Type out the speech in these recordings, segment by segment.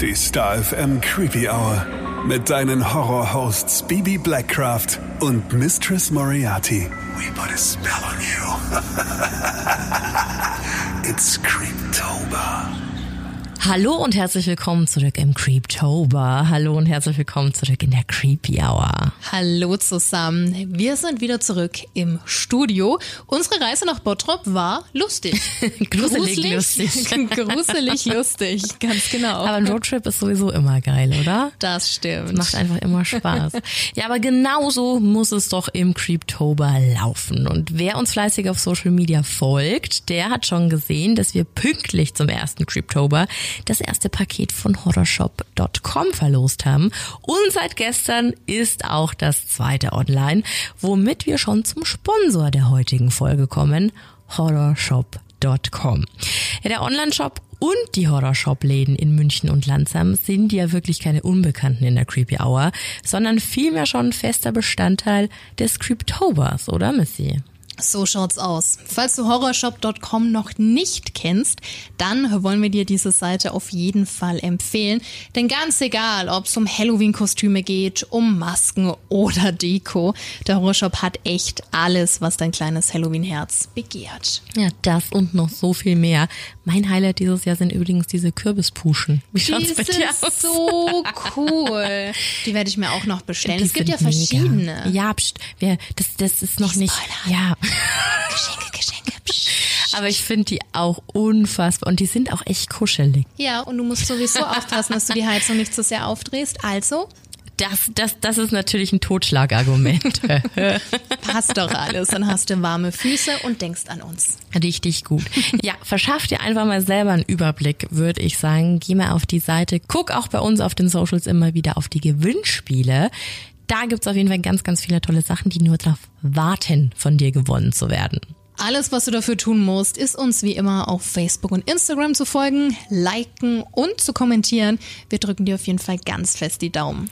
Die Star FM Creepy Hour. Mit deinen Horror-Hosts Bibi Blackcraft und Mistress Moriarty. We put a spell on you. It's Creeptober. Hallo und herzlich willkommen zurück im Creeptober. Hallo und herzlich willkommen zurück in der Creepy Hour. Hallo zusammen. Wir sind wieder zurück im Studio. Unsere Reise nach Bottrop war lustig. Gruselig Gruselig, lustig. Gruselig lustig, ganz genau. Aber ein Roadtrip ist sowieso immer geil, oder? das stimmt. Macht einfach immer Spaß. ja, aber genauso muss es doch im Creeptober laufen. Und wer uns fleißig auf Social Media folgt, der hat schon gesehen, dass wir pünktlich zum ersten Creeptober das erste Paket von horrorshop.com verlost haben. Und seit gestern ist auch das zweite online, womit wir schon zum Sponsor der heutigen Folge kommen, horrorshop.com. Ja, der Online-Shop und die Horrorshop-Läden in München und Landsheim sind ja wirklich keine Unbekannten in der Creepy Hour, sondern vielmehr schon ein fester Bestandteil des Creeptobers, oder Missy? So schaut's aus. Falls du horrorshop.com noch nicht kennst, dann wollen wir dir diese Seite auf jeden Fall empfehlen. Denn ganz egal, ob es um Halloween-Kostüme geht, um Masken oder Deko, der Horrorshop hat echt alles, was dein kleines Halloween-Herz begehrt. Ja, das und noch so viel mehr. Mein Highlight dieses Jahr sind übrigens diese Kürbispuschen. Wie Die schaut's bei sind dir aus? so cool. Die werde ich mir auch noch bestellen. Die es gibt ja sind mega. verschiedene. Ja, pst, wir, das, das ist noch nicht. Ja, Geschenke, Geschenke. Psch. aber ich finde die auch unfassbar und die sind auch echt kuschelig. Ja, und du musst sowieso aufpassen, dass du die Heizung nicht zu sehr aufdrehst. Also Das, das, das ist natürlich ein Totschlagargument. passt doch alles. Dann hast du warme Füße und denkst an uns. Richtig gut. Ja, verschaff dir einfach mal selber einen Überblick, würde ich sagen. Geh mal auf die Seite. Guck auch bei uns auf den Socials immer wieder auf die Gewinnspiele. Da gibt's auf jeden Fall ganz, ganz viele tolle Sachen, die nur darauf warten, von dir gewonnen zu werden. Alles, was du dafür tun musst, ist uns wie immer auf Facebook und Instagram zu folgen, liken und zu kommentieren. Wir drücken dir auf jeden Fall ganz fest die Daumen.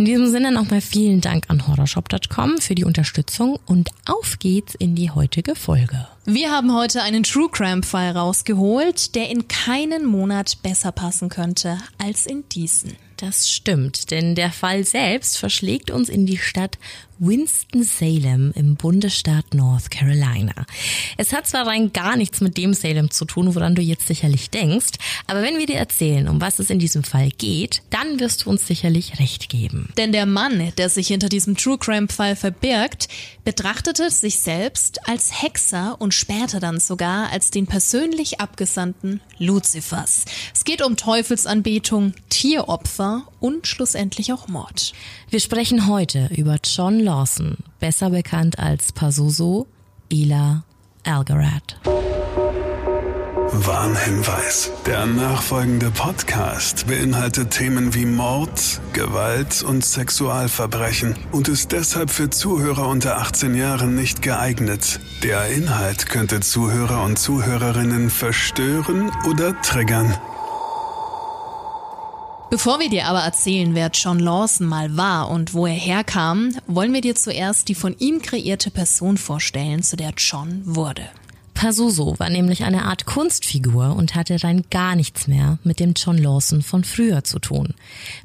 In diesem Sinne nochmal vielen Dank an horrorshop.com für die Unterstützung und auf geht's in die heutige Folge. Wir haben heute einen True Crime Fall rausgeholt, der in keinen Monat besser passen könnte als in diesen. Das stimmt, denn der Fall selbst verschlägt uns in die Stadt Winston-Salem im Bundesstaat North Carolina. Es hat zwar rein gar nichts mit dem Salem zu tun, woran du jetzt sicherlich denkst, aber wenn wir dir erzählen, um was es in diesem Fall geht, dann wirst du uns sicherlich recht geben. Denn der Mann, der sich hinter diesem True Crime Fall verbirgt, betrachtete sich selbst als Hexer und später dann sogar als den persönlich Abgesandten Luzifers. Es geht um Teufelsanbetung, Tieropfer und schlussendlich auch Mord. Wir sprechen heute über John Lawson, besser bekannt als Pazuzu Ela Algarat. Warnhinweis. Der nachfolgende Podcast beinhaltet Themen wie Mord, Gewalt und Sexualverbrechen und ist deshalb für Zuhörer unter 18 Jahren nicht geeignet. Der Inhalt könnte Zuhörer und Zuhörerinnen verstören oder triggern. Bevor wir dir aber erzählen, wer John Lawson mal war und wo er herkam, wollen wir dir zuerst die von ihm kreierte Person vorstellen, zu der John wurde. Pazuzu war nämlich eine Art Kunstfigur und hatte rein gar nichts mehr mit dem John Lawson von früher zu tun.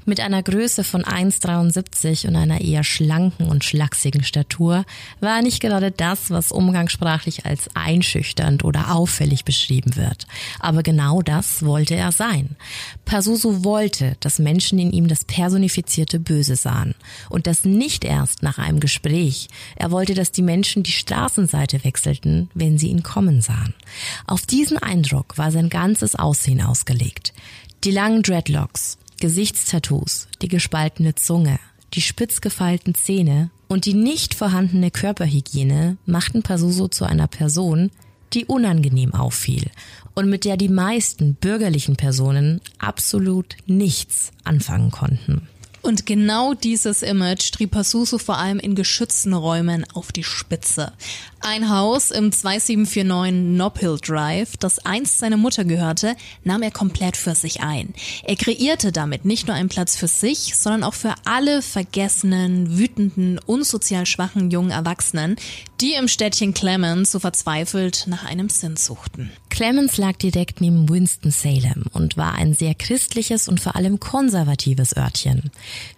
Mit einer Größe von 1,73 und einer eher schlanken und schlachsigen Statur war er nicht gerade das, was umgangssprachlich als einschüchternd oder auffällig beschrieben wird. Aber genau das wollte er sein. Pazuzu wollte, dass Menschen in ihm das personifizierte Böse sahen. Und das nicht erst nach einem Gespräch. Er wollte, dass die Menschen die Straßenseite wechselten, wenn sie ihn kommen sahen. Auf diesen Eindruck war sein ganzes Aussehen ausgelegt. Die langen Dreadlocks, Gesichtstattoos, die gespaltene Zunge, die spitz gefeilten Zähne und die nicht vorhandene Körperhygiene machten Pazuzu zu einer Person, die unangenehm auffiel und mit der die meisten bürgerlichen Personen absolut nichts anfangen konnten. Und genau dieses Image trieb Pazuzu vor allem in geschützten Räumen auf die Spitze. Ein Haus im 2749 Nob Hill Drive, das einst seiner Mutter gehörte, nahm er komplett für sich ein. Er kreierte damit nicht nur einen Platz für sich, sondern auch für alle vergessenen, wütenden, unsozial schwachen jungen Erwachsenen, die im Städtchen Clemens so verzweifelt nach einem Sinn suchten. Clemens lag direkt neben Winston-Salem und war ein sehr christliches und vor allem konservatives Örtchen.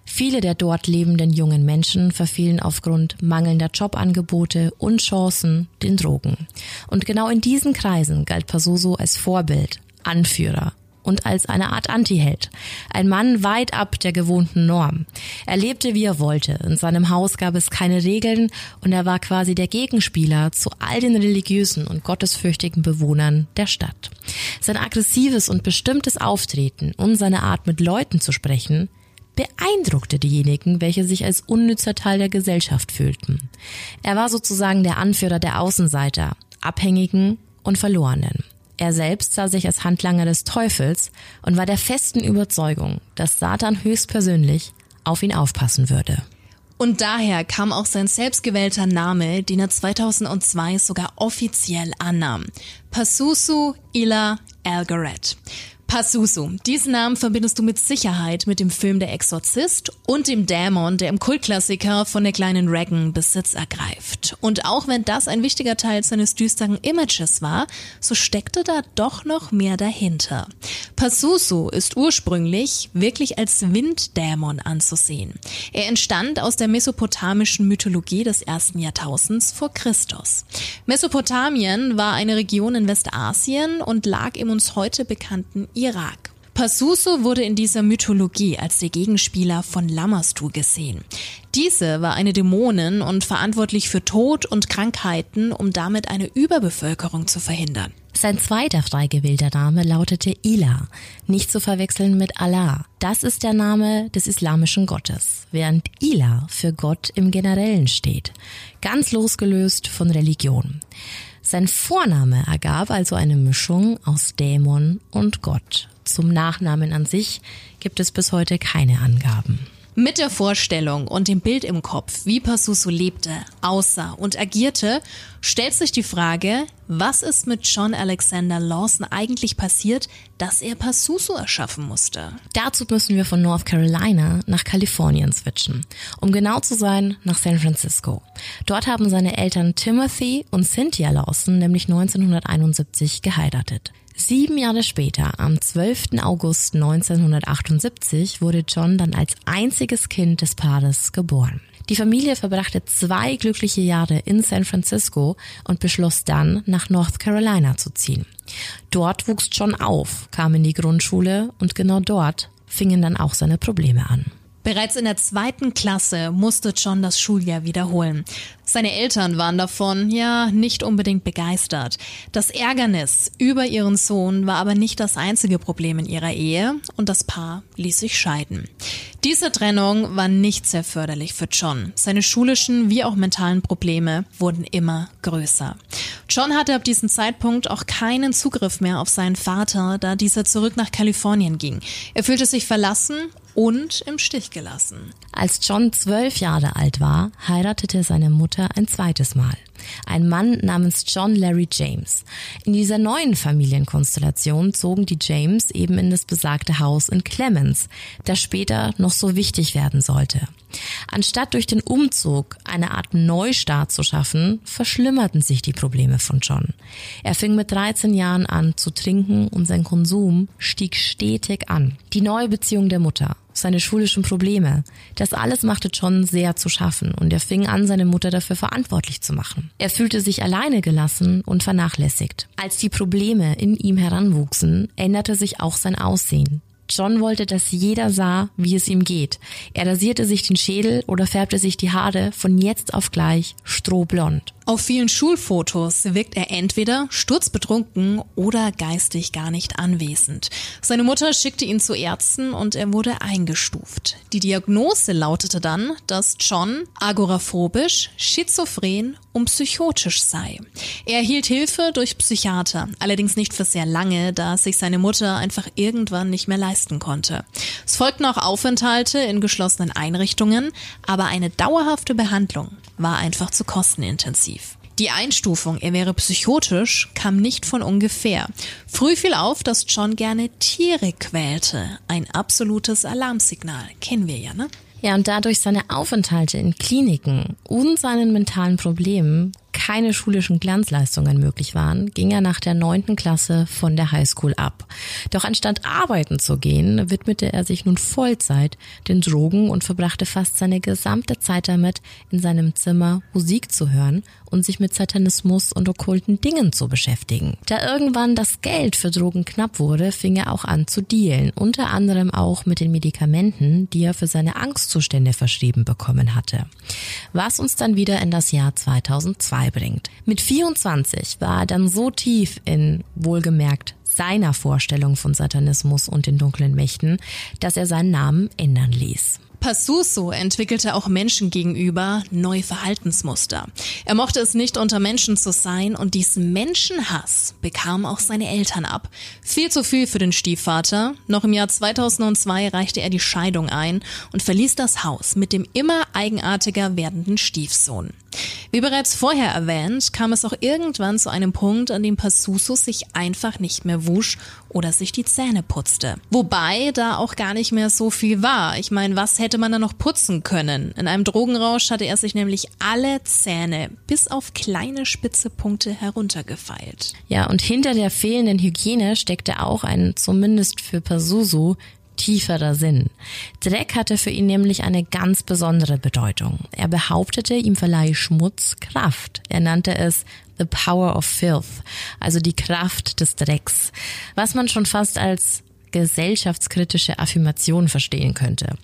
Viele der dort lebenden jungen Menschen verfielen aufgrund mangelnder Jobangebote und Chancen den Drogen. Und genau in diesen Kreisen galt Pasoso als Vorbild, Anführer und als eine Art Antiheld. Ein Mann weit ab der gewohnten Norm. Er lebte, wie er wollte. In seinem Haus gab es keine Regeln und er war quasi der Gegenspieler zu all den religiösen und gottesfürchtigen Bewohnern der Stadt. Sein aggressives und bestimmtes Auftreten und seine Art mit Leuten zu sprechen beeindruckte diejenigen, welche sich als unnützer Teil der Gesellschaft fühlten. Er war sozusagen der Anführer der Außenseiter, Abhängigen und Verlorenen. Er selbst sah sich als Handlanger des Teufels und war der festen Überzeugung, dass Satan höchstpersönlich auf ihn aufpassen würde. Und daher kam auch sein selbstgewählter Name, den er 2002 sogar offiziell annahm. Pasusu Ila Algaret. Pazuzu. Diesen Namen verbindest du mit Sicherheit mit dem Film Der Exorzist und dem Dämon, der im Kultklassiker von der kleinen Regan Besitz ergreift. Und auch wenn das ein wichtiger Teil seines düsteren Images war, so steckte da doch noch mehr dahinter. Pazuzu ist ursprünglich wirklich als Winddämon anzusehen. Er entstand aus der mesopotamischen Mythologie des ersten Jahrtausends vor Christus. Mesopotamien war eine Region in Westasien und lag im uns heute bekannten Irak. Pasuso wurde in dieser Mythologie als der Gegenspieler von Lamastu gesehen. Diese war eine Dämonin und verantwortlich für Tod und Krankheiten, um damit eine Überbevölkerung zu verhindern. Sein zweiter frei gewählter Name lautete Ila, nicht zu verwechseln mit Allah. Das ist der Name des islamischen Gottes, während Ila für Gott im Generellen steht, ganz losgelöst von Religion. Sein Vorname ergab also eine Mischung aus Dämon und Gott. Zum Nachnamen an sich gibt es bis heute keine Angaben. Mit der Vorstellung und dem Bild im Kopf, wie Pazuzu lebte, aussah und agierte, stellt sich die Frage, was ist mit John Alexander Lawson eigentlich passiert, dass er Pazuzu erschaffen musste? Dazu müssen wir von North Carolina nach Kalifornien switchen. Um genau zu sein, nach San Francisco. Dort haben seine Eltern Timothy und Cynthia Lawson nämlich 1971 geheiratet. Sieben Jahre später, am 12. August 1978, wurde John dann als einziges Kind des Paares geboren. Die Familie verbrachte zwei glückliche Jahre in San Francisco und beschloss dann, nach North Carolina zu ziehen. Dort wuchs John auf, kam in die Grundschule und genau dort fingen dann auch seine Probleme an. Bereits in der zweiten Klasse musste John das Schuljahr wiederholen. Seine Eltern waren davon ja nicht unbedingt begeistert. Das Ärgernis über ihren Sohn war aber nicht das einzige Problem in ihrer Ehe und das Paar ließ sich scheiden. Diese Trennung war nicht sehr förderlich für John. Seine schulischen wie auch mentalen Probleme wurden immer größer. John hatte ab diesem Zeitpunkt auch keinen Zugriff mehr auf seinen Vater, da dieser zurück nach Kalifornien ging. Er fühlte sich verlassen und im Stich gelassen. Als John zwölf Jahre alt war, heiratete seine Mutter ein zweites Mal. Ein Mann namens John Larry James. In dieser neuen Familienkonstellation zogen die James eben in das besagte Haus in Clemens, das später noch so wichtig werden sollte. Anstatt durch den Umzug eine Art Neustart zu schaffen, verschlimmerten sich die Probleme von John. Er fing mit 13 Jahren an zu trinken und sein Konsum stieg stetig an. Die neue Beziehung der Mutter, seine schulischen Probleme. Das alles machte John sehr zu schaffen und er fing an, seine Mutter dafür verantwortlich zu machen. Er fühlte sich alleine gelassen und vernachlässigt. Als die Probleme in ihm heranwuchsen, änderte sich auch sein Aussehen. John wollte, dass jeder sah, wie es ihm geht. Er rasierte sich den Schädel oder färbte sich die Haare von jetzt auf gleich strohblond. Auf vielen Schulfotos wirkt er entweder sturzbetrunken oder geistig gar nicht anwesend. Seine Mutter schickte ihn zu Ärzten und er wurde eingestuft. Die Diagnose lautete dann, dass John agoraphobisch, schizophren und psychotisch sei. Er erhielt Hilfe durch Psychiater, allerdings nicht für sehr lange, da sich seine Mutter einfach irgendwann nicht mehr leisten konnte. Es folgten auch Aufenthalte in geschlossenen Einrichtungen, aber eine dauerhafte Behandlung war einfach zu kostenintensiv. Die Einstufung, er wäre psychotisch, kam nicht von ungefähr. Früh fiel auf, dass John gerne Tiere quälte. Ein absolutes Alarmsignal. Kennen wir ja, ne? Ja, und dadurch seine Aufenthalte in Kliniken und seinen mentalen Problemen keine schulischen Glanzleistungen möglich waren, ging er nach der neunten Klasse von der Highschool ab. Doch anstatt arbeiten zu gehen, widmete er sich nun Vollzeit den Drogen und verbrachte fast seine gesamte Zeit damit, in seinem Zimmer Musik zu hören und sich mit Satanismus und okkulten Dingen zu beschäftigen. Da irgendwann das Geld für Drogen knapp wurde, fing er auch an zu dealen, unter anderem auch mit den Medikamenten, die er für seine Angstzustände verschrieben bekommen hatte. Was uns dann wieder in das Jahr 2002 bringt. Mit 24 war er dann so tief in wohlgemerkt seiner Vorstellung von Satanismus und den dunklen Mächten, dass er seinen Namen ändern ließ. Passuso entwickelte auch Menschen gegenüber neue Verhaltensmuster. Er mochte es nicht, unter Menschen zu sein und diesen Menschenhass bekam auch seine Eltern ab. Viel zu viel für den Stiefvater. Noch im Jahr 2002 reichte er die Scheidung ein und verließ das Haus mit dem immer eigenartiger werdenden Stiefsohn. Wie bereits vorher erwähnt, kam es auch irgendwann zu einem Punkt, an dem Passuso sich einfach nicht mehr wusch oder sich die Zähne putzte. Wobei da auch gar nicht mehr so viel war. Ich meine, was hätte man da noch putzen können? In einem Drogenrausch hatte er sich nämlich alle Zähne bis auf kleine spitze Punkte heruntergefeilt. Ja, und hinter der fehlenden Hygiene steckte auch ein, zumindest für Pazuzu, tieferer Sinn. Dreck hatte für ihn nämlich eine ganz besondere Bedeutung. Er behauptete, ihm verleihe Schmutz Kraft. Er nannte es The Power of Filth, also die Kraft des Drecks, was man schon fast als gesellschaftskritische Affirmation verstehen könnte.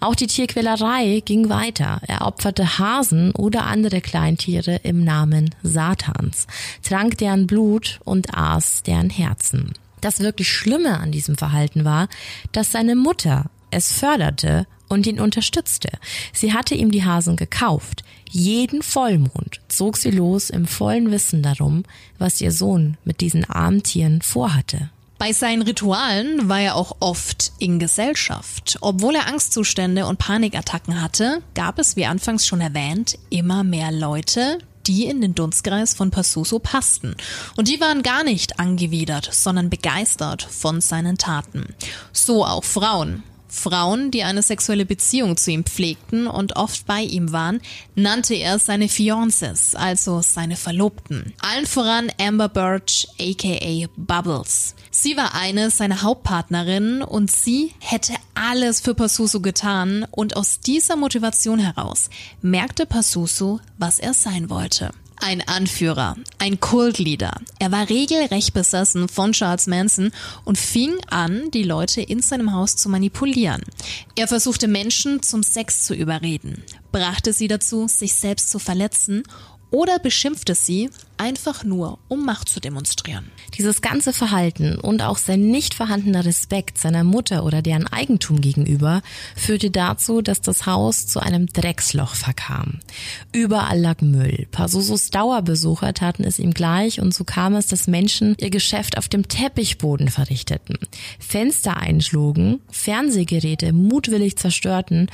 Auch die Tierquälerei ging weiter. Er opferte Hasen oder andere Kleintiere im Namen Satans, trank deren Blut und aß deren Herzen. Das wirklich Schlimme an diesem Verhalten war, dass seine Mutter es förderte und ihn unterstützte. Sie hatte ihm die Hasen gekauft. Jeden Vollmond zog sie los im vollen Wissen darum, was ihr Sohn mit diesen armen Tieren vorhatte. Bei seinen Ritualen war er auch oft in Gesellschaft. Obwohl er Angstzustände und Panikattacken hatte, gab es, wie anfangs schon erwähnt, immer mehr Leute, die in den Dunstkreis von Passuso passten. Und die waren gar nicht angewidert, sondern begeistert von seinen Taten. So auch Frauen. Frauen, die eine sexuelle Beziehung zu ihm pflegten und oft bei ihm waren, nannte er seine Fiances, also seine Verlobten. Allen voran Amber Birch, aka Bubbles. Sie war eine seiner Hauptpartnerinnen und sie hätte alles für Passuso getan und aus dieser Motivation heraus merkte Passuso, was er sein wollte. Ein Anführer, ein Kultleader. Er war regelrecht besessen von Charles Manson und fing an, die Leute in seinem Haus zu manipulieren. Er versuchte Menschen zum Sex zu überreden, brachte sie dazu, sich selbst zu verletzen oder beschimpfte sie einfach nur, um Macht zu demonstrieren. Dieses ganze Verhalten und auch sein nicht vorhandener Respekt seiner Mutter oder deren Eigentum gegenüber führte dazu, dass das Haus zu einem Drecksloch verkam. Überall lag Müll. Pasusos Dauerbesucher taten es ihm gleich und so kam es, dass Menschen ihr Geschäft auf dem Teppichboden verrichteten, Fenster einschlugen, Fernsehgeräte mutwillig zerstörten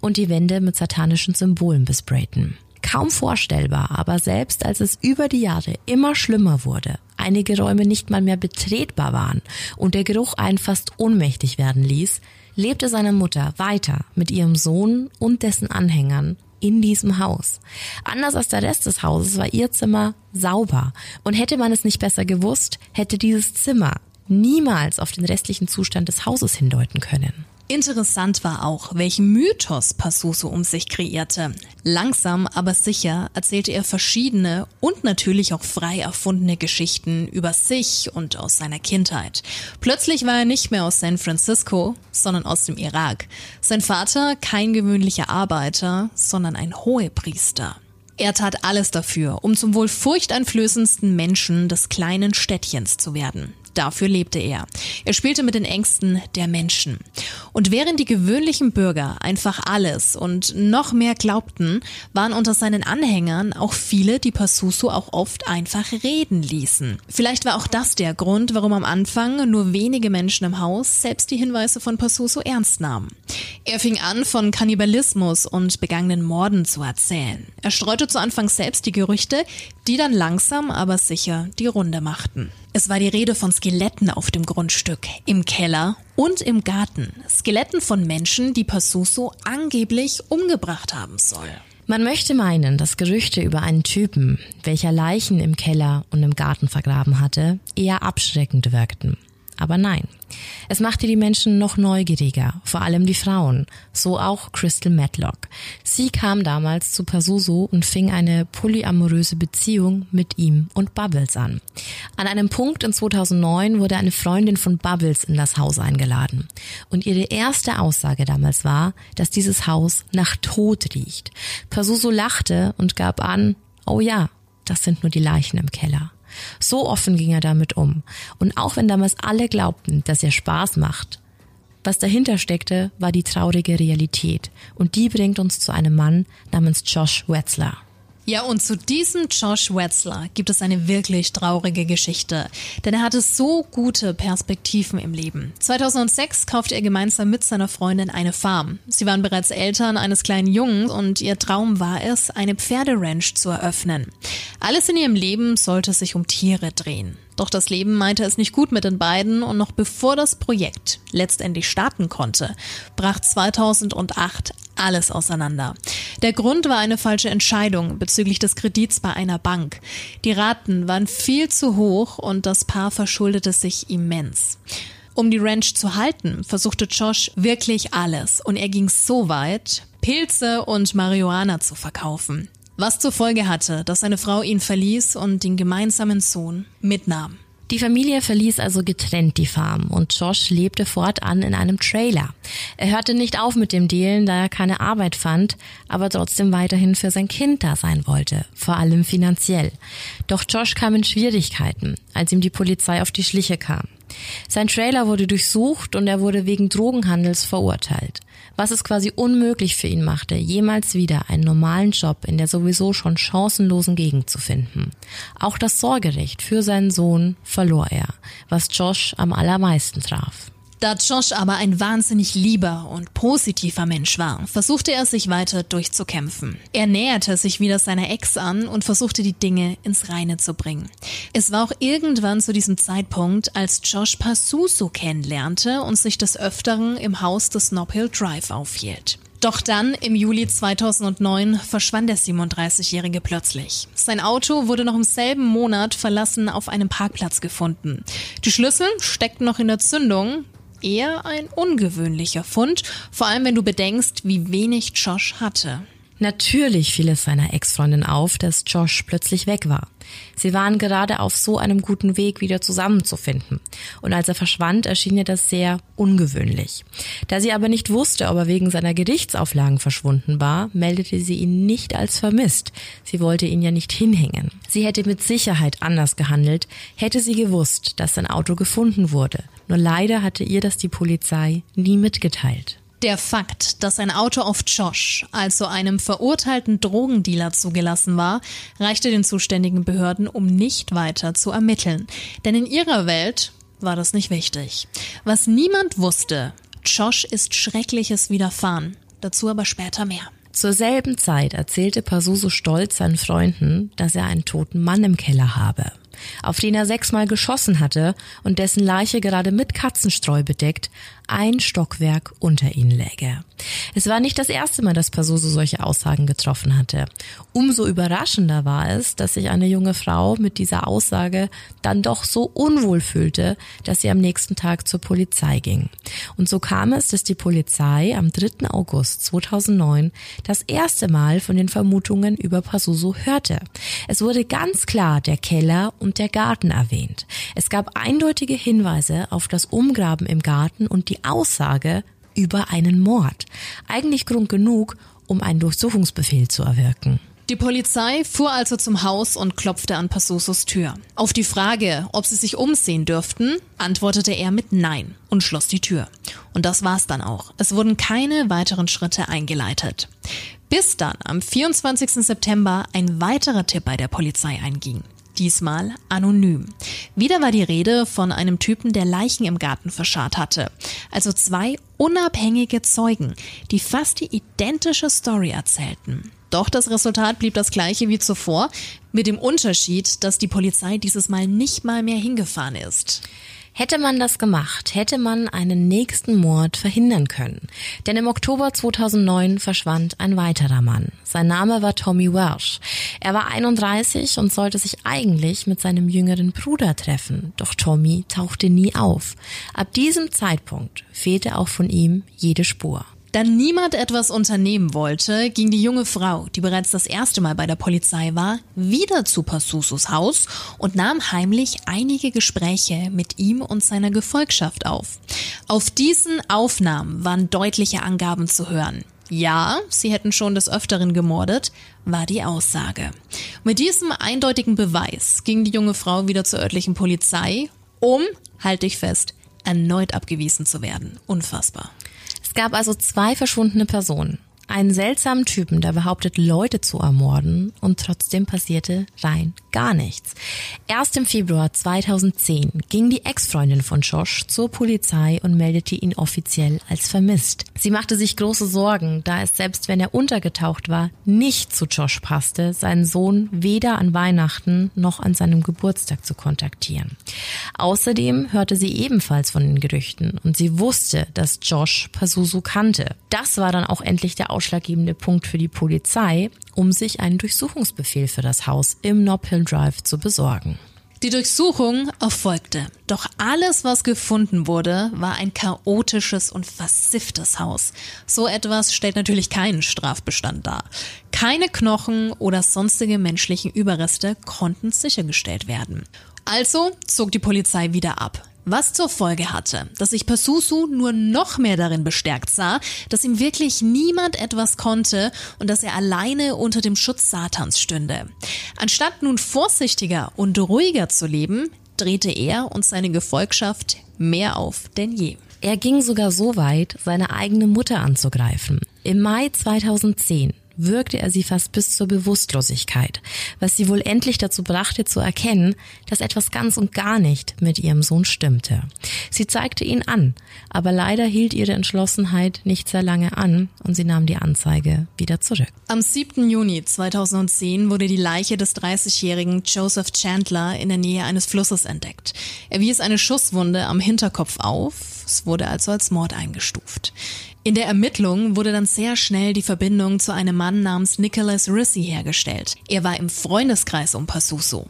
und die Wände mit satanischen Symbolen besprayten. Kaum vorstellbar, aber selbst als es über die Jahre immer schlimmer wurde, einige Räume nicht mal mehr betretbar waren und der Geruch einen fast ohnmächtig werden ließ, lebte seine Mutter weiter mit ihrem Sohn und dessen Anhängern in diesem Haus. Anders als der Rest des Hauses war ihr Zimmer sauber und hätte man es nicht besser gewusst, hätte dieses Zimmer niemals auf den restlichen Zustand des Hauses hindeuten können. Interessant war auch, welchen Mythos Passuso um sich kreierte. Langsam, aber sicher erzählte er verschiedene und natürlich auch frei erfundene Geschichten über sich und aus seiner Kindheit. Plötzlich war er nicht mehr aus San Francisco, sondern aus dem Irak. Sein Vater kein gewöhnlicher Arbeiter, sondern ein Hohepriester. Er tat alles dafür, um zum wohl furchteinflößendsten Menschen des kleinen Städtchens zu werden. Dafür lebte er. Er spielte mit den Ängsten der Menschen. Und während die gewöhnlichen Bürger einfach alles und noch mehr glaubten, waren unter seinen Anhängern auch viele, die Passuso auch oft einfach reden ließen. Vielleicht war auch das der Grund, warum am Anfang nur wenige Menschen im Haus selbst die Hinweise von Passuso ernst nahmen. Er fing an, von Kannibalismus und begangenen Morden zu erzählen. Er streute zu Anfang selbst die Gerüchte, die dann langsam aber sicher die Runde machten. Es war die Rede von Skeletten auf dem Grundstück, im Keller und im Garten. Skeletten von Menschen, die Passuso angeblich umgebracht haben soll. Man möchte meinen, dass Gerüchte über einen Typen, welcher Leichen im Keller und im Garten vergraben hatte, eher abschreckend wirkten. Aber nein, es machte die Menschen noch neugieriger, vor allem die Frauen, so auch Crystal Matlock. Sie kam damals zu Pazuzu und fing eine polyamoröse Beziehung mit ihm und Bubbles an. An einem Punkt in 2009 wurde eine Freundin von Bubbles in das Haus eingeladen. Und ihre erste Aussage damals war, dass dieses Haus nach Tod riecht. Pazuzu lachte und gab an, oh ja, das sind nur die Leichen im Keller. So offen ging er damit um. Und auch wenn damals alle glaubten, dass er Spaß macht, was dahinter steckte, war die traurige Realität. Und die bringt uns zu einem Mann namens Josh Wetzler. Ja, und zu diesem Josh Wetzler gibt es eine wirklich traurige Geschichte. Denn er hatte so gute Perspektiven im Leben. 2006 kaufte er gemeinsam mit seiner Freundin eine Farm. Sie waren bereits Eltern eines kleinen Jungen und ihr Traum war es, eine Pferderanch zu eröffnen. Alles in ihrem Leben sollte sich um Tiere drehen. Doch das Leben meinte es nicht gut mit den beiden und noch bevor das Projekt letztendlich starten konnte, brach 2008 alles auseinander. Der Grund war eine falsche Entscheidung bezüglich des Kredits bei einer Bank. Die Raten waren viel zu hoch und das Paar verschuldete sich immens. Um die Ranch zu halten, versuchte Josh wirklich alles und er ging so weit, Pilze und Marihuana zu verkaufen. Was zur Folge hatte, dass seine Frau ihn verließ und den gemeinsamen Sohn mitnahm. Die Familie verließ also getrennt die Farm und Josh lebte fortan in einem Trailer. Er hörte nicht auf mit dem Dealen, da er keine Arbeit fand, aber trotzdem weiterhin für sein Kind da sein wollte, vor allem finanziell. Doch Josh kam in Schwierigkeiten, als ihm die Polizei auf die Schliche kam. Sein Trailer wurde durchsucht und er wurde wegen Drogenhandels verurteilt was es quasi unmöglich für ihn machte, jemals wieder einen normalen Job in der sowieso schon chancenlosen Gegend zu finden. Auch das Sorgerecht für seinen Sohn verlor er, was Josh am allermeisten traf. Da Josh aber ein wahnsinnig lieber und positiver Mensch war, versuchte er sich weiter durchzukämpfen. Er näherte sich wieder seiner Ex an und versuchte die Dinge ins Reine zu bringen. Es war auch irgendwann zu diesem Zeitpunkt, als Josh Pasuso kennenlernte und sich des Öfteren im Haus des Nob Hill Drive aufhielt. Doch dann, im Juli 2009, verschwand der 37-Jährige plötzlich. Sein Auto wurde noch im selben Monat verlassen auf einem Parkplatz gefunden. Die Schlüssel steckten noch in der Zündung, eher ein ungewöhnlicher Fund, vor allem wenn du bedenkst, wie wenig Josh hatte. Natürlich fiel es seiner Ex-Freundin auf, dass Josh plötzlich weg war. Sie waren gerade auf so einem guten Weg, wieder zusammenzufinden. Und als er verschwand, erschien ihr das sehr ungewöhnlich. Da sie aber nicht wusste, ob er wegen seiner Gerichtsauflagen verschwunden war, meldete sie ihn nicht als vermisst. Sie wollte ihn ja nicht hinhängen. Sie hätte mit Sicherheit anders gehandelt, hätte sie gewusst, dass sein Auto gefunden wurde. Nur leider hatte ihr das die Polizei nie mitgeteilt. Der Fakt, dass ein Auto auf Josh, also einem verurteilten Drogendealer, zugelassen war, reichte den zuständigen Behörden, um nicht weiter zu ermitteln. Denn in ihrer Welt war das nicht wichtig. Was niemand wusste, Josh ist Schreckliches widerfahren. Dazu aber später mehr. Zur selben Zeit erzählte Pasuso stolz seinen Freunden, dass er einen toten Mann im Keller habe auf den er sechsmal geschossen hatte und dessen Leiche gerade mit Katzenstreu bedeckt ein Stockwerk unter ihnen läge. Es war nicht das erste Mal, dass Pasoso solche Aussagen getroffen hatte. Umso überraschender war es, dass sich eine junge Frau mit dieser Aussage dann doch so unwohl fühlte, dass sie am nächsten Tag zur Polizei ging. Und so kam es, dass die Polizei am 3. August 2009 das erste Mal von den Vermutungen über Pasoso hörte. Es wurde ganz klar der Keller und der Garten erwähnt. Es gab eindeutige Hinweise auf das Umgraben im Garten und die Aussage über einen Mord. Eigentlich Grund genug, um einen Durchsuchungsbefehl zu erwirken. Die Polizei fuhr also zum Haus und klopfte an Passosos Tür. Auf die Frage, ob sie sich umsehen dürften, antwortete er mit Nein und schloss die Tür. Und das war's dann auch. Es wurden keine weiteren Schritte eingeleitet. Bis dann am 24. September ein weiterer Tipp bei der Polizei einging diesmal anonym. Wieder war die Rede von einem Typen, der Leichen im Garten verscharrt hatte. Also zwei unabhängige Zeugen, die fast die identische Story erzählten. Doch das Resultat blieb das gleiche wie zuvor, mit dem Unterschied, dass die Polizei dieses Mal nicht mal mehr hingefahren ist. Hätte man das gemacht, hätte man einen nächsten Mord verhindern können. Denn im Oktober 2009 verschwand ein weiterer Mann. Sein Name war Tommy Welsh. Er war 31 und sollte sich eigentlich mit seinem jüngeren Bruder treffen. Doch Tommy tauchte nie auf. Ab diesem Zeitpunkt fehlte auch von ihm jede Spur. Da niemand etwas unternehmen wollte, ging die junge Frau, die bereits das erste Mal bei der Polizei war, wieder zu Passusus Haus und nahm heimlich einige Gespräche mit ihm und seiner Gefolgschaft auf. Auf diesen Aufnahmen waren deutliche Angaben zu hören. Ja, sie hätten schon des Öfteren gemordet, war die Aussage. Mit diesem eindeutigen Beweis ging die junge Frau wieder zur örtlichen Polizei, um, halte ich fest, erneut abgewiesen zu werden. Unfassbar. Es gab also zwei verschwundene Personen einen seltsamen Typen, der behauptet, Leute zu ermorden und trotzdem passierte rein gar nichts. Erst im Februar 2010 ging die Ex-Freundin von Josh zur Polizei und meldete ihn offiziell als vermisst. Sie machte sich große Sorgen, da es selbst wenn er untergetaucht war, nicht zu Josh passte, seinen Sohn weder an Weihnachten noch an seinem Geburtstag zu kontaktieren. Außerdem hörte sie ebenfalls von den Gerüchten und sie wusste, dass Josh Pazuzu kannte. Das war dann auch endlich der ausschlaggebende Punkt für die Polizei, um sich einen Durchsuchungsbefehl für das Haus im Nob Hill Drive zu besorgen. Die Durchsuchung erfolgte, doch alles, was gefunden wurde, war ein chaotisches und versifftes Haus. So etwas stellt natürlich keinen Strafbestand dar. Keine Knochen oder sonstige menschlichen Überreste konnten sichergestellt werden. Also zog die Polizei wieder ab. Was zur Folge hatte, dass sich Pasusu nur noch mehr darin bestärkt sah, dass ihm wirklich niemand etwas konnte und dass er alleine unter dem Schutz Satans stünde. Anstatt nun vorsichtiger und ruhiger zu leben, drehte er und seine Gefolgschaft mehr auf denn je. Er ging sogar so weit, seine eigene Mutter anzugreifen. Im Mai 2010 wirkte er sie fast bis zur Bewusstlosigkeit, was sie wohl endlich dazu brachte zu erkennen, dass etwas ganz und gar nicht mit ihrem Sohn stimmte. Sie zeigte ihn an, aber leider hielt ihre Entschlossenheit nicht sehr lange an und sie nahm die Anzeige wieder zurück. Am 7. Juni 2010 wurde die Leiche des 30-jährigen Joseph Chandler in der Nähe eines Flusses entdeckt. Er wies eine Schusswunde am Hinterkopf auf, es wurde also als Mord eingestuft. In der Ermittlung wurde dann sehr schnell die Verbindung zu einem Mann namens Nicholas Rissy hergestellt. Er war im Freundeskreis um Passuso.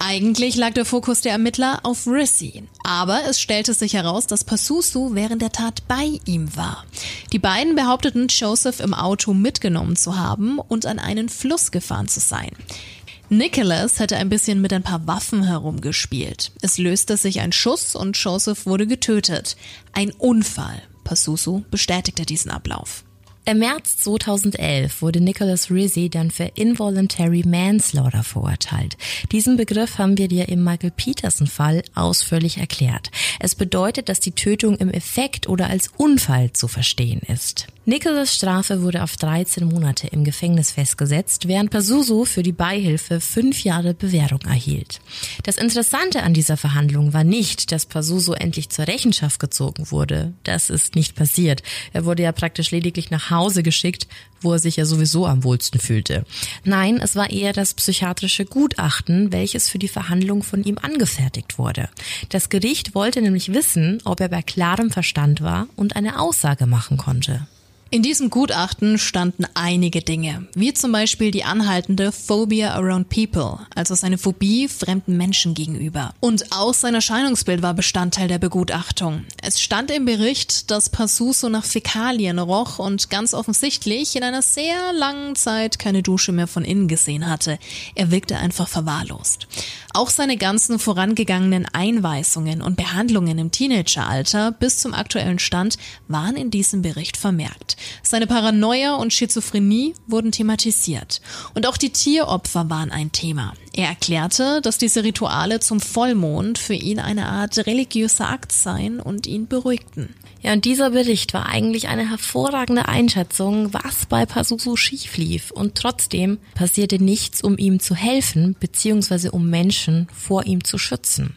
Eigentlich lag der Fokus der Ermittler auf Rissy, aber es stellte sich heraus, dass Passusu während der Tat bei ihm war. Die beiden behaupteten, Joseph im Auto mitgenommen zu haben und an einen Fluss gefahren zu sein. Nicholas hatte ein bisschen mit ein paar Waffen herumgespielt. Es löste sich ein Schuss und Joseph wurde getötet. Ein Unfall. Passusu bestätigte diesen Ablauf. Im März 2011 wurde Nicholas Rizzi dann für Involuntary Manslaughter verurteilt. Diesen Begriff haben wir dir im Michael Peterson Fall ausführlich erklärt. Es bedeutet, dass die Tötung im Effekt oder als Unfall zu verstehen ist. Nicholas Strafe wurde auf 13 Monate im Gefängnis festgesetzt, während Pazuzu für die Beihilfe fünf Jahre Bewährung erhielt. Das Interessante an dieser Verhandlung war nicht, dass Pazuzu endlich zur Rechenschaft gezogen wurde. Das ist nicht passiert. Er wurde ja praktisch lediglich nach Hause geschickt, wo er sich ja sowieso am wohlsten fühlte. Nein, es war eher das psychiatrische Gutachten, welches für die Verhandlung von ihm angefertigt wurde. Das Gericht wollte nämlich wissen, ob er bei klarem Verstand war und eine Aussage machen konnte. In diesem Gutachten standen einige Dinge, wie zum Beispiel die anhaltende Phobia around people, also seine Phobie fremden Menschen gegenüber. Und auch sein Erscheinungsbild war Bestandteil der Begutachtung. Es stand im Bericht, dass Passuso nach Fäkalien roch und ganz offensichtlich in einer sehr langen Zeit keine Dusche mehr von innen gesehen hatte. Er wirkte einfach verwahrlost. Auch seine ganzen vorangegangenen Einweisungen und Behandlungen im Teenageralter bis zum aktuellen Stand waren in diesem Bericht vermerkt. Seine Paranoia und Schizophrenie wurden thematisiert. Und auch die Tieropfer waren ein Thema. Er erklärte, dass diese Rituale zum Vollmond für ihn eine Art religiöser Akt seien und ihn beruhigten. Ja, und dieser Bericht war eigentlich eine hervorragende Einschätzung, was bei Pazuzu schief lief. Und trotzdem passierte nichts, um ihm zu helfen, beziehungsweise um Menschen vor ihm zu schützen.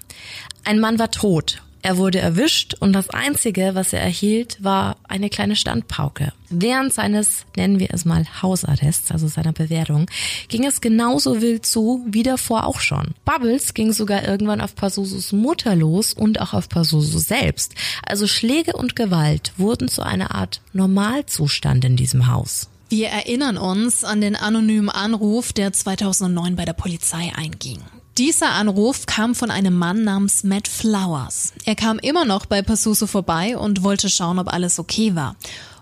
Ein Mann war tot Er wurde erwischt und das Einzige, was er erhielt, war eine kleine Standpauke. Während seines, nennen wir es mal, Hausarrests, also seiner Bewährung, ging es genauso wild zu wie davor auch schon. Bubbles ging sogar irgendwann auf Pazuzus Mutter los und auch auf Pazuzu selbst. Also Schläge und Gewalt wurden zu einer Art Normalzustand in diesem Haus. Wir erinnern uns an den anonymen Anruf, der 2009 bei der Polizei einging. Dieser Anruf kam von einem Mann namens Matt Flowers. Er kam immer noch bei Pasuso vorbei und wollte schauen, ob alles okay war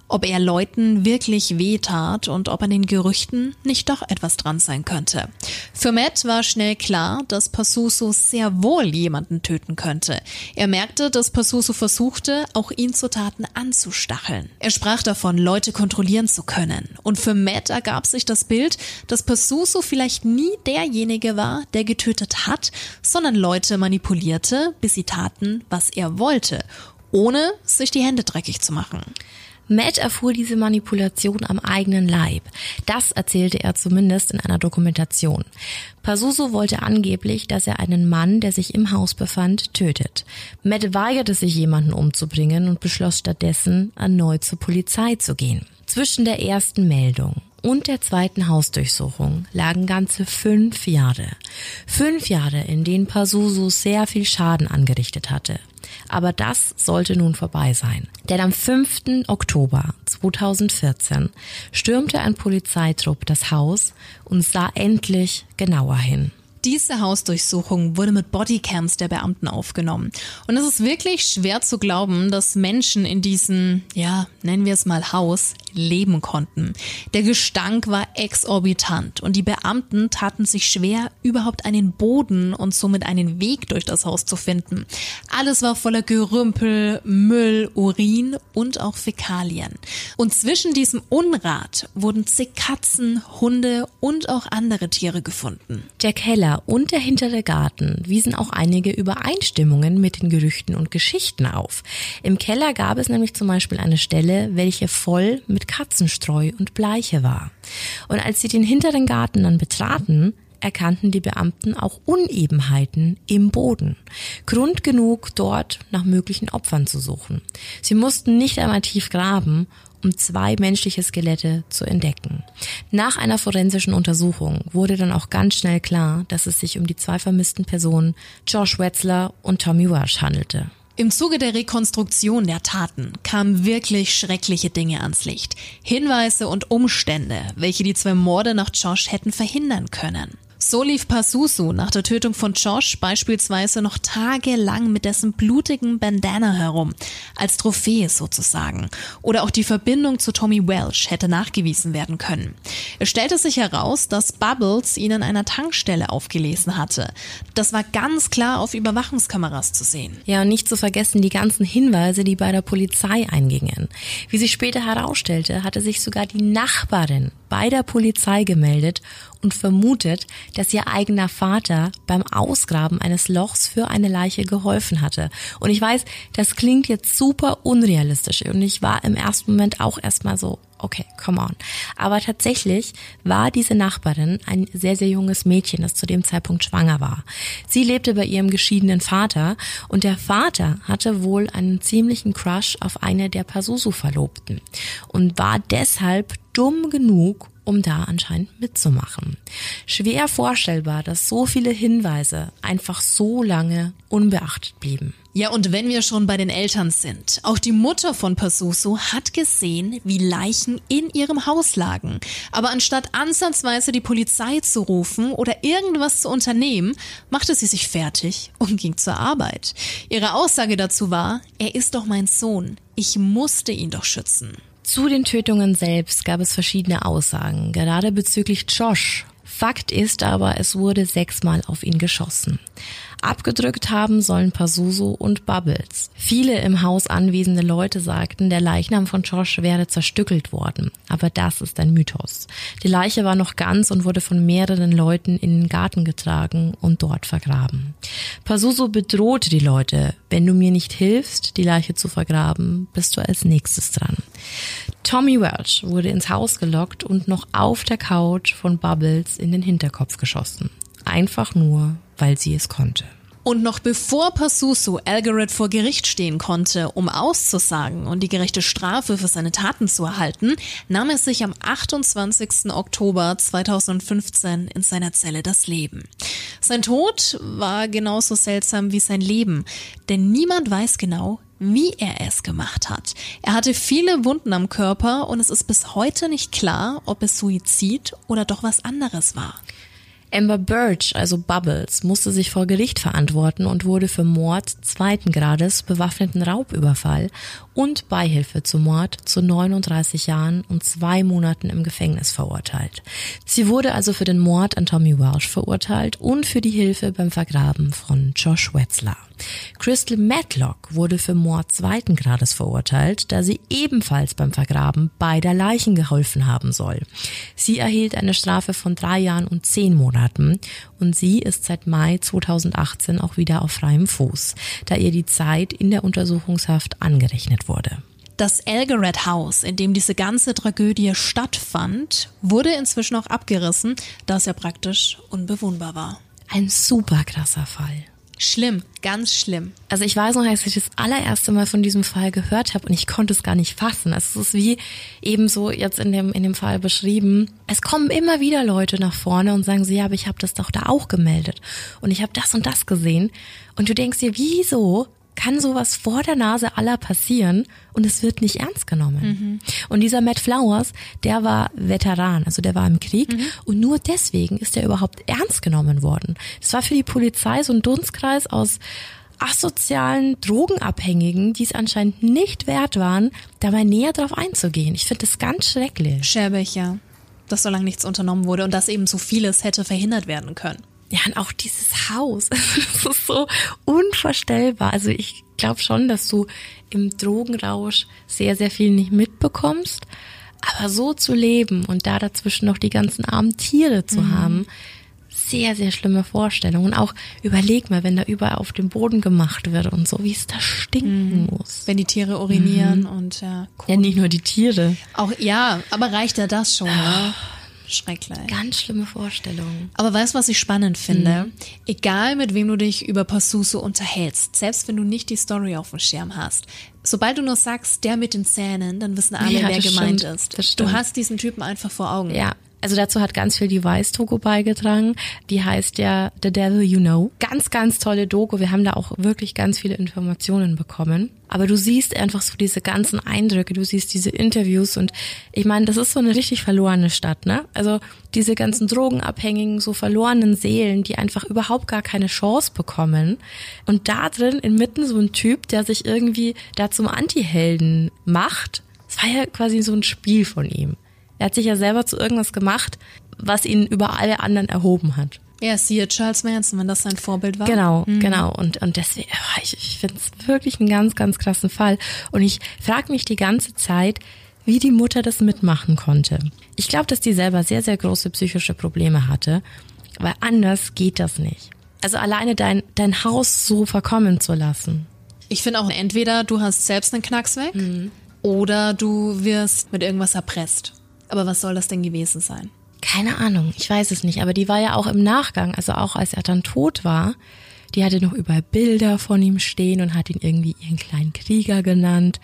ob er Leuten wirklich wehtat und ob an den Gerüchten nicht doch etwas dran sein könnte. Für Matt war schnell klar, dass Pasuso sehr wohl jemanden töten könnte. Er merkte, dass Pasuso versuchte, auch ihn zu Taten anzustacheln. Er sprach davon, Leute kontrollieren zu können. Und für Matt ergab sich das Bild, dass Pasuso vielleicht nie derjenige war, der getötet hat, sondern Leute manipulierte, bis sie taten, was er wollte, ohne sich die Hände dreckig zu machen. Matt erfuhr diese Manipulation am eigenen Leib. Das erzählte er zumindest in einer Dokumentation. Pasuso wollte angeblich, dass er einen Mann, der sich im Haus befand, tötet. Matt weigerte sich, jemanden umzubringen und beschloss stattdessen, erneut zur Polizei zu gehen. Zwischen der ersten Meldung und der zweiten Hausdurchsuchung lagen ganze fünf Jahre. Fünf Jahre, in denen Pasuso sehr viel Schaden angerichtet hatte. Aber das sollte nun vorbei sein. Denn am 5. Oktober 2014 stürmte ein Polizeitrupp das Haus und sah endlich genauer hin. Diese Hausdurchsuchung wurde mit Bodycams der Beamten aufgenommen. Und es ist wirklich schwer zu glauben, dass Menschen in diesem, ja, nennen wir es mal Haus, leben konnten. Der Gestank war exorbitant und die Beamten taten sich schwer, überhaupt einen Boden und somit einen Weg durch das Haus zu finden. Alles war voller Gerümpel, Müll, Urin und auch Fäkalien. Und zwischen diesem Unrat wurden zig Katzen, Hunde und auch andere Tiere gefunden. Der Keller und der hintere Garten wiesen auch einige Übereinstimmungen mit den Gerüchten und Geschichten auf. Im Keller gab es nämlich zum Beispiel eine Stelle, welche voll mit mit Katzenstreu und Bleiche war. Und als sie den hinteren Garten dann betraten, erkannten die Beamten auch Unebenheiten im Boden. Grund genug, dort nach möglichen Opfern zu suchen. Sie mussten nicht einmal tief graben, um zwei menschliche Skelette zu entdecken. Nach einer forensischen Untersuchung wurde dann auch ganz schnell klar, dass es sich um die zwei vermissten Personen Josh Wetzler und Tommy Walsh handelte. Im Zuge der Rekonstruktion der Taten kamen wirklich schreckliche Dinge ans Licht. Hinweise und Umstände, welche die zwei Morde nach Josh hätten verhindern können. So lief Pasusu nach der Tötung von Josh beispielsweise noch tagelang mit dessen blutigen Bandana herum, als Trophäe sozusagen. Oder auch die Verbindung zu Tommy Welsh hätte nachgewiesen werden können. Es stellte sich heraus, dass Bubbles ihn an einer Tankstelle aufgelesen hatte. Das war ganz klar auf Überwachungskameras zu sehen. Ja, und nicht zu vergessen die ganzen Hinweise, die bei der Polizei eingingen. Wie sich später herausstellte, hatte sich sogar die Nachbarin bei der Polizei gemeldet und vermutet, dass ihr eigener Vater beim Ausgraben eines Lochs für eine Leiche geholfen hatte. Und ich weiß, das klingt jetzt super unrealistisch und ich war im ersten Moment auch erstmal so, okay, come on. Aber tatsächlich war diese Nachbarin ein sehr, sehr junges Mädchen, das zu dem Zeitpunkt schwanger war. Sie lebte bei ihrem geschiedenen Vater und der Vater hatte wohl einen ziemlichen Crush auf eine der Pasusu-Verlobten und war deshalb dumm genug, um da anscheinend mitzumachen. Schwer vorstellbar, dass so viele Hinweise einfach so lange unbeachtet blieben. Ja, und wenn wir schon bei den Eltern sind, auch die Mutter von Pasuso hat gesehen, wie Leichen in ihrem Haus lagen. Aber anstatt ansatzweise die Polizei zu rufen oder irgendwas zu unternehmen, machte sie sich fertig und ging zur Arbeit. Ihre Aussage dazu war, er ist doch mein Sohn, ich musste ihn doch schützen. Zu den Tötungen selbst gab es verschiedene Aussagen, gerade bezüglich Josh. Fakt ist aber, es wurde sechsmal auf ihn geschossen. Abgedrückt haben sollen Pazuzu und Bubbles. Viele im Haus anwesende Leute sagten, der Leichnam von Josh wäre zerstückelt worden. Aber das ist ein Mythos. Die Leiche war noch ganz und wurde von mehreren Leuten in den Garten getragen und dort vergraben. Pazuzu bedrohte die Leute. Wenn du mir nicht hilfst, die Leiche zu vergraben, bist du als nächstes dran. Tommy Welch wurde ins Haus gelockt und noch auf der Couch von Bubbles in den Hinterkopf geschossen. Einfach nur, weil sie es konnte. Und noch bevor Pasuso Algaret vor Gericht stehen konnte, um auszusagen und die gerechte Strafe für seine Taten zu erhalten, nahm er sich am 28. Oktober 2015 in seiner Zelle das Leben. Sein Tod war genauso seltsam wie sein Leben, denn niemand weiß genau, wie er es gemacht hat. Er hatte viele Wunden am Körper und es ist bis heute nicht klar, ob es Suizid oder doch was anderes war. Amber Birch, also Bubbles, musste sich vor Gericht verantworten und wurde für Mord zweiten Grades, bewaffneten Raubüberfall und Beihilfe zum Mord zu 39 Jahren und zwei Monaten im Gefängnis verurteilt. Sie wurde also für den Mord an Tommy Walsh verurteilt und für die Hilfe beim Vergraben von Josh Wetzler. Crystal Matlock wurde für Mord zweiten Grades verurteilt, da sie ebenfalls beim Vergraben beider Leichen geholfen haben soll. Sie erhielt eine Strafe von drei Jahren und zehn Monaten und sie ist seit Mai 2018 auch wieder auf freiem Fuß, da ihr die Zeit in der Untersuchungshaft angerechnet wurde. Das Elgaret House, in dem diese ganze Tragödie stattfand, wurde inzwischen auch abgerissen, da es ja praktisch unbewohnbar war. Ein super krasser Fall. Schlimm, ganz schlimm. Also ich weiß noch, als ich das allererste Mal von diesem Fall gehört habe und ich konnte es gar nicht fassen. Also es ist wie ebenso jetzt in dem in dem Fall beschrieben. Es kommen immer wieder Leute nach vorne und sagen so, ja, aber ich habe das doch da auch gemeldet und ich habe das und das gesehen und du denkst dir, wieso kann sowas vor der Nase aller passieren und es wird nicht ernst genommen. Mhm. Und dieser Matt Flowers, der war Veteran, also der war im Krieg mhm. und nur deswegen ist er überhaupt ernst genommen worden. Es war für die Polizei so ein Dunstkreis aus asozialen Drogenabhängigen, die es anscheinend nicht wert waren, dabei näher darauf einzugehen. Ich finde das ganz schrecklich. Schäbig, ja. Dass so lange nichts unternommen wurde und dass eben so vieles hätte verhindert werden können. Ja, und auch dieses Haus. Das ist so unvorstellbar. Also ich glaube schon, dass du im Drogenrausch sehr, sehr viel nicht mitbekommst. Aber so zu leben und da dazwischen noch die ganzen armen Tiere zu mhm. haben, sehr, sehr schlimme Vorstellung. Und auch überleg mal, wenn da überall auf dem Boden gemacht wird und so, wie es da stinken mhm. muss. Wenn die Tiere urinieren mhm. und ja. Cool. Ja, nicht nur die Tiere. Auch, ja, aber reicht ja das schon, ne? Schrecklich. Ganz schlimme Vorstellung. Aber weißt du, was ich spannend finde? Mhm. Egal mit wem du dich über Passuso unterhältst, selbst wenn du nicht die Story auf dem Schirm hast, sobald du nur sagst, der mit den Zähnen, dann wissen alle, ja, wer gemeint stimmt. ist. Du hast diesen Typen einfach vor Augen. Ja, also dazu hat ganz viel die Weiß-Doku beigetragen. Die heißt ja The Devil You Know. Ganz, ganz tolle Doku. Wir haben da auch wirklich ganz viele Informationen bekommen. Aber du siehst einfach so diese ganzen Eindrücke, du siehst diese Interviews und ich meine, das ist so eine richtig verlorene Stadt, ne? Also diese ganzen Drogenabhängigen, so verlorenen Seelen, die einfach überhaupt gar keine Chance bekommen. Und da drin inmitten so ein Typ, der sich irgendwie da zum Anti-Helden macht. Es war ja quasi so ein Spiel von ihm. Er hat sich ja selber zu irgendwas gemacht, was ihn über alle anderen erhoben hat. Ja, siehe Charles Manson, wenn das sein Vorbild war. Genau, mhm. genau. Und, und deswegen, ich, ich finde es wirklich einen ganz, ganz krassen Fall. Und ich frage mich die ganze Zeit, wie die Mutter das mitmachen konnte. Ich glaube, dass die selber sehr, sehr große psychische Probleme hatte, weil anders geht das nicht. Also alleine dein, dein Haus so verkommen zu lassen. Ich finde auch, entweder du hast selbst einen Knacks weg mhm. oder du wirst mit irgendwas erpresst. Aber was soll das denn gewesen sein? Keine Ahnung, ich weiß es nicht. Aber die war ja auch im Nachgang, also auch als er dann tot war, die hatte noch überall Bilder von ihm stehen und hat ihn irgendwie ihren kleinen Krieger genannt.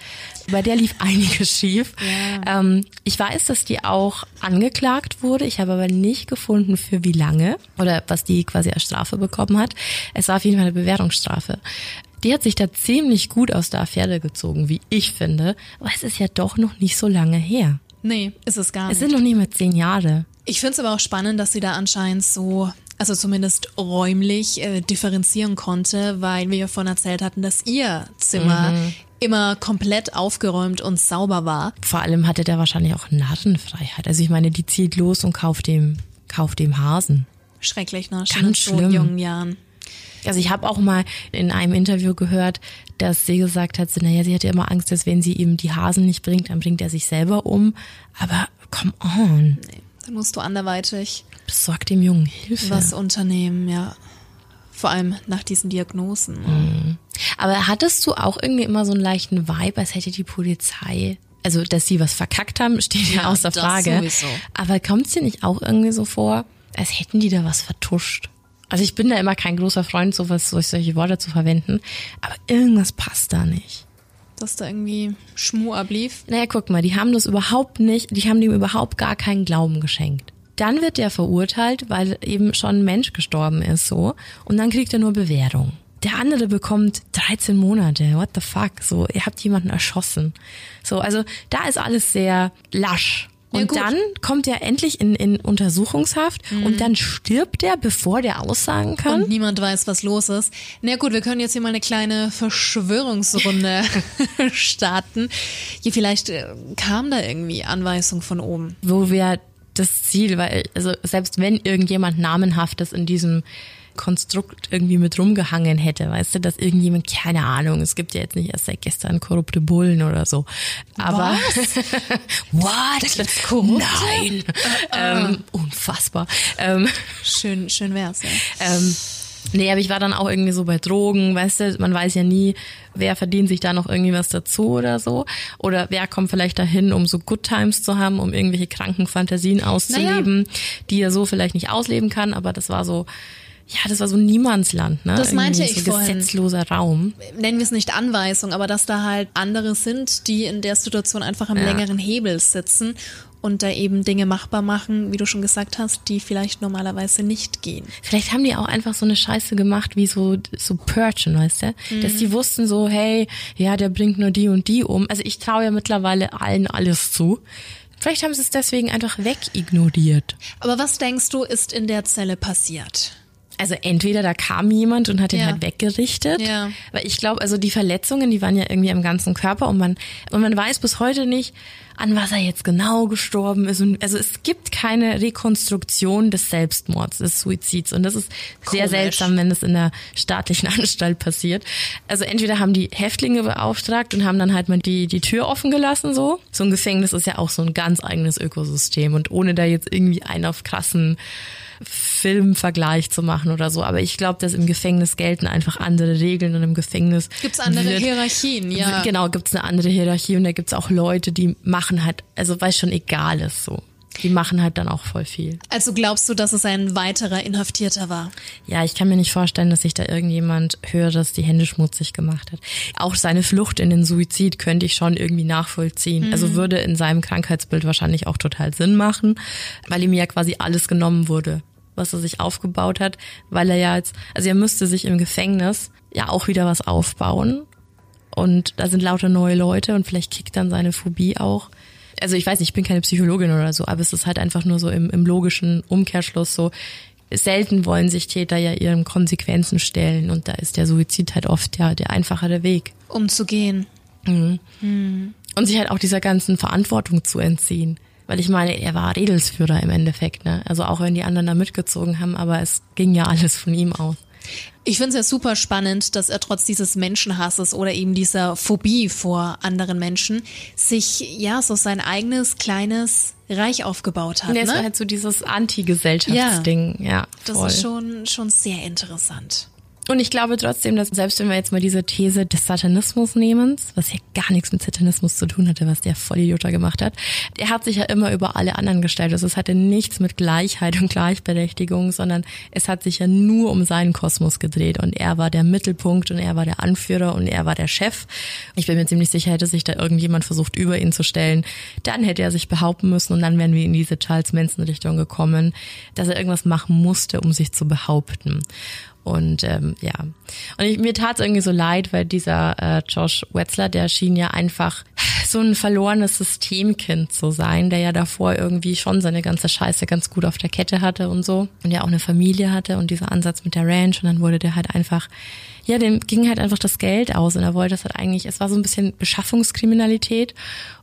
Bei der lief einiges schief. Ja. Ähm, ich weiß, dass die auch angeklagt wurde. Ich habe aber nicht gefunden, für wie lange oder was die quasi als Strafe bekommen hat. Es war auf jeden Fall eine Bewährungsstrafe. Die hat sich da ziemlich gut aus der Affäre gezogen, wie ich finde. Aber es ist ja doch noch nicht so lange her. Nee, ist es gar nicht. Es sind noch nicht mehr zehn Jahre. Ich finde es aber auch spannend, dass sie da anscheinend so, also zumindest räumlich äh, differenzieren konnte, weil wir ja vorhin erzählt hatten, dass ihr Zimmer mhm. immer komplett aufgeräumt und sauber war. Vor allem hatte der wahrscheinlich auch Narrenfreiheit. Also ich meine, die zieht los und kauft dem, kauft dem Hasen. Schrecklich, ne? Schon Ganz in so jungen Jahren. Also ich habe auch mal in einem Interview gehört, dass sie gesagt hat, so, naja, sie hatte immer Angst, dass wenn sie ihm die Hasen nicht bringt, dann bringt er sich selber um. Aber come on. Nee, dann musst du anderweitig besorg dem Jungen Hilfe. Was unternehmen, ja. Vor allem nach diesen Diagnosen. Mhm. Aber hattest du auch irgendwie immer so einen leichten Vibe, als hätte die Polizei also dass sie was verkackt haben, steht ja, ja außer Frage. Sowieso. Aber kommt es dir nicht auch irgendwie so vor, als hätten die da was vertuscht? Also ich bin da immer kein großer Freund, sowas, solche Worte zu verwenden, aber irgendwas passt da nicht. Dass da irgendwie Schmu ablief. Naja, guck mal, die haben das überhaupt nicht, die haben dem überhaupt gar keinen Glauben geschenkt. Dann wird der verurteilt, weil eben schon ein Mensch gestorben ist, so. Und dann kriegt er nur Bewährung. Der andere bekommt 13 Monate. What the fuck? So, ihr habt jemanden erschossen. So, also da ist alles sehr lasch. Und Ja, dann kommt er endlich in, in Untersuchungshaft und dann stirbt er, bevor der aussagen kann. Und niemand weiß, was los ist. Na gut, wir können jetzt hier mal eine kleine Verschwörungsrunde starten. Hier vielleicht äh, kam da irgendwie Anweisung von oben. wo wäre das Ziel? Weil, also selbst wenn irgendjemand namenhaftes in diesem Konstrukt irgendwie mit rumgehangen hätte, weißt du, dass irgendjemand, keine Ahnung, es gibt ja jetzt nicht erst seit gestern korrupte Bullen oder so. Aber what? Gibt's Korrupte? Nein. ähm, unfassbar. Ähm, Schön, schön wär's, ja. ähm, nee, aber ich war dann auch irgendwie so bei Drogen, weißt du, man weiß ja nie, wer verdient sich da noch irgendwie was dazu oder so. Oder wer kommt vielleicht dahin, um so Good Times zu haben, um irgendwelche kranken Fantasien auszuleben, die er so vielleicht nicht ausleben kann, aber das war so, ja, das war so Niemandsland, ne? Das meinte Irgendwie ich so vorhin. gesetzloser Raum. Nennen wir es nicht Anweisung, aber dass da halt andere sind, die in der Situation einfach am Ja. längeren Hebel sitzen und da eben Dinge machbar machen, wie du schon gesagt hast, die vielleicht normalerweise nicht gehen. Vielleicht haben die auch einfach so eine Scheiße gemacht, wie so, so Purgen, weißt du? Dass Mhm. die wussten so, hey, ja, der bringt nur die und die um. Also ich traue ja mittlerweile allen alles zu. Vielleicht haben sie es deswegen einfach wegignoriert. Aber was denkst du, ist in der Zelle passiert? Also entweder da kam jemand und hat ihn Ja. halt weggerichtet, Ja. weil ich glaube, also die Verletzungen, die waren ja irgendwie am ganzen Körper und man und man weiß bis heute nicht, an was er jetzt genau gestorben ist und also es gibt keine Rekonstruktion des Selbstmords, des Suizids und das ist sehr Komisch. seltsam, wenn das in der staatlichen Anstalt passiert. Also entweder haben die Häftlinge beauftragt und haben dann halt mal die die Tür offen gelassen so. So ein Gefängnis ist ja auch so ein ganz eigenes Ökosystem und ohne da jetzt irgendwie einen auf krassen Filmvergleich zu machen oder so. Aber ich glaube, dass im Gefängnis gelten einfach andere Regeln und im Gefängnis Gibt's andere wird, Hierarchien, ja. Genau, gibt's eine andere Hierarchie und da gibt's auch Leute, die machen halt, also weil es schon egal ist so. Die machen halt dann auch voll viel. Also glaubst du, dass es ein weiterer Inhaftierter war? Ja, ich kann mir nicht vorstellen, dass sich da irgendjemand Höheres die Hände schmutzig gemacht hat. Auch seine Flucht in den Suizid könnte ich schon irgendwie nachvollziehen. Also würde in seinem Krankheitsbild wahrscheinlich auch total Sinn machen, weil ihm ja quasi alles genommen wurde, was er sich aufgebaut hat, weil er ja jetzt, also er müsste sich im Gefängnis ja auch wieder was aufbauen. Und da sind lauter neue Leute und vielleicht kickt dann seine Phobie auch. Also ich weiß, nicht, ich bin keine Psychologin oder so, aber es ist halt einfach nur so im, im logischen Umkehrschluss so. Selten wollen sich Täter ja ihren Konsequenzen stellen und da ist der Suizid halt oft ja der einfachere Weg. Um zu gehen. Und sich halt auch dieser ganzen Verantwortung zu entziehen. Weil ich meine, er war Redelsführer im Endeffekt, ne? Also auch wenn die anderen da mitgezogen haben, aber es ging ja alles von ihm aus. Ich finde es ja super spannend, dass er trotz dieses Menschenhasses oder eben dieser Phobie vor anderen Menschen sich ja so sein eigenes kleines Reich aufgebaut hat. Und es war Ne? halt so dieses Anti-Gesellschaftsding, ja. Das voll. ist schon, schon sehr interessant. Und ich glaube trotzdem, dass selbst wenn wir jetzt mal diese These des Satanismus nehmen, was ja gar nichts mit Satanismus zu tun hatte, was der Vollidiot da gemacht hat, der hat sich ja immer über alle anderen gestellt. Also es hatte nichts mit Gleichheit und Gleichberechtigung, sondern es hat sich ja nur um seinen Kosmos gedreht und er war der Mittelpunkt und er war der Anführer und er war der Chef. Ich bin mir ziemlich sicher, hätte sich da irgendjemand versucht, über ihn zu stellen, dann hätte er sich behaupten müssen und dann wären wir in diese Charles Manson-Richtung gekommen, dass er irgendwas machen musste, um sich zu behaupten. Und ähm, ja, und ich, mir tat es irgendwie so leid, weil dieser äh, Josh Wetzler, der schien ja einfach so ein verlorenes Systemkind zu sein, der ja davor irgendwie schon seine ganze Scheiße ganz gut auf der Kette hatte und so und ja auch eine Familie hatte und dieser Ansatz mit der Ranch und dann wurde der halt einfach, ja, dem ging halt einfach das Geld aus und er wollte das halt eigentlich, es war so ein bisschen Beschaffungskriminalität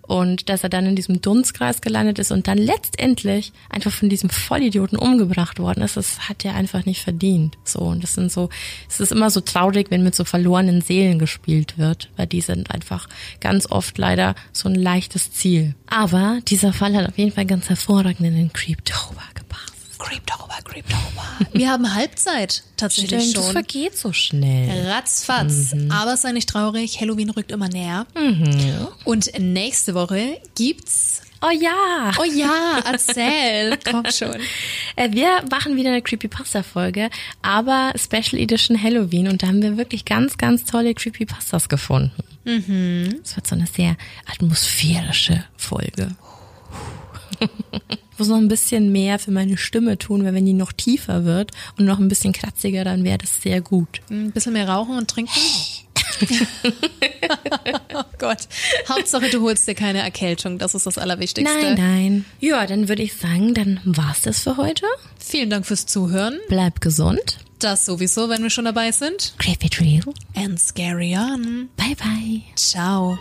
und dass er dann in diesem Dunstkreis gelandet ist und dann letztendlich einfach von diesem Vollidioten umgebracht worden ist, das hat er einfach nicht verdient. So und das sind so, es ist immer so traurig, wenn mit so verlorenen Seelen gespielt wird, weil die sind einfach ganz oft leider so ein leichtes Ziel. Aber dieser Fall hat auf jeden Fall ganz hervorragend in den Creeptober gepasst. Creeptober, Creeptober. Wir haben Halbzeit tatsächlich Stimmt, das schon. vergeht so schnell. Ratzfatz. Aber sei nicht traurig, Halloween rückt immer näher. Und nächste Woche gibt's Oh ja. Oh ja, erzähl. Komm schon. Äh, Wir machen wieder eine Creepypasta-Folge, aber Special Edition Halloween und da haben wir wirklich ganz, ganz tolle Creepypastas gefunden. Mhm. Es wird so eine sehr atmosphärische Folge. Ich muss noch ein bisschen mehr für meine Stimme tun, weil wenn die noch tiefer wird und noch ein bisschen kratziger, dann wäre das sehr gut. Ein bisschen mehr rauchen und trinken. oh Gott. Hauptsache, du holst dir keine Erkältung. Das ist das Allerwichtigste. Nein, nein. Ja, dann würde ich sagen, dann war's das für heute. Vielen Dank fürs Zuhören. Bleib gesund. Das sowieso, wenn wir schon dabei sind. Creepy Trail. And scary on. Bye bye. Ciao.